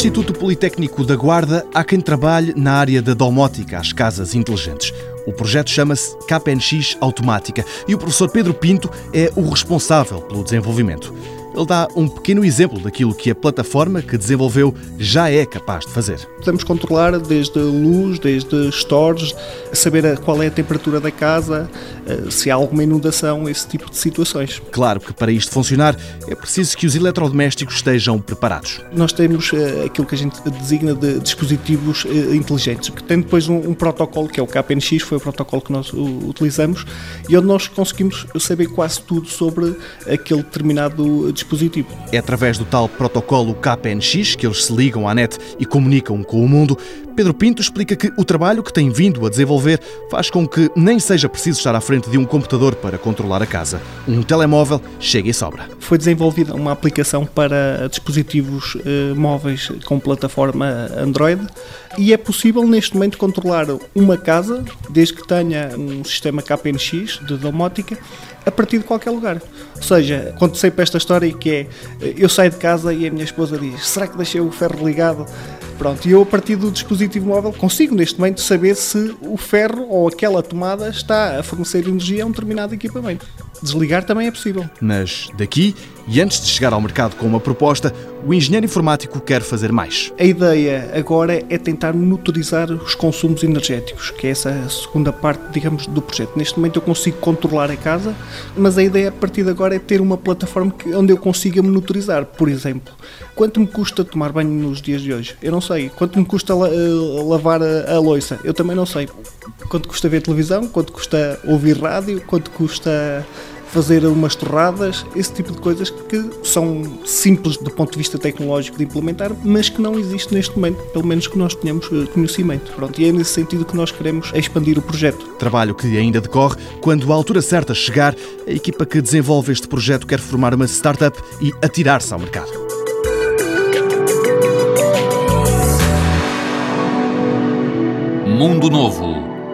Instituto Politécnico da Guarda há quem trabalhe na área da domótica às casas inteligentes. O projeto chama-se KNX Automática e o professor Pedro Pinto é o responsável pelo desenvolvimento. Ele dá um pequeno exemplo daquilo que a plataforma que desenvolveu já é capaz de fazer. Podemos controlar desde luz, desde stores, saber qual é a temperatura da casa, eh, se há alguma inundação, esse tipo de situações. Claro que para isto funcionar é preciso que os eletrodomésticos estejam preparados. Nós temos eh, aquilo que a gente designa de dispositivos eh, inteligentes, que tem depois um, um protocolo que é o KPNX, foi o protocolo que nós utilizamos, e onde nós conseguimos saber quase tudo sobre aquele determinado dispositivo dispositivo. É através do tal protocolo KPNX que eles se ligam à net e comunicam com o mundo. Pedro Pinto explica que o trabalho que tem vindo a desenvolver faz com que nem seja preciso estar à frente de um computador para controlar a casa. Um telemóvel chega e sobra. Foi desenvolvida uma aplicação para dispositivos eh, móveis com plataforma Android e é possível neste momento controlar uma casa desde que tenha um sistema KPNX de domótica a partir de qualquer lugar. Ou seja, sei para esta história que é eu saio de casa e a minha esposa diz: será que deixei o ferro ligado? Pronto, e eu a partir do dispositivo móvel consigo neste momento saber se o ferro ou aquela tomada está a fornecer energia a um determinado equipamento. Desligar também é possível. Mas daqui, e antes de chegar ao mercado com uma proposta, o engenheiro informático quer fazer mais. A ideia agora é tentar monitorizar os consumos energéticos, que é essa segunda parte, digamos, do projeto. Neste momento eu consigo controlar a casa, mas a ideia a partir de agora é ter uma plataforma onde eu consiga monitorizar. Por exemplo, quanto me custa tomar banho nos dias de hoje? Eu não sei. Quanto me custa eh, lavar a, a louça? Eu também não sei. Quanto custa ver televisão? Quanto custa ouvir rádio? Quanto custa fazer umas torradas, esse tipo de coisas que são simples do ponto de vista tecnológico de implementar, mas que não existe neste momento, pelo menos que nós tenhamos eh, conhecimento. Pronto, e é nesse sentido que nós queremos expandir o projeto. Trabalho que ainda decorre. Quando a altura certa chegar, a equipa que desenvolve este projeto quer formar uma startup e atirar-se ao mercado. Mundo Novo,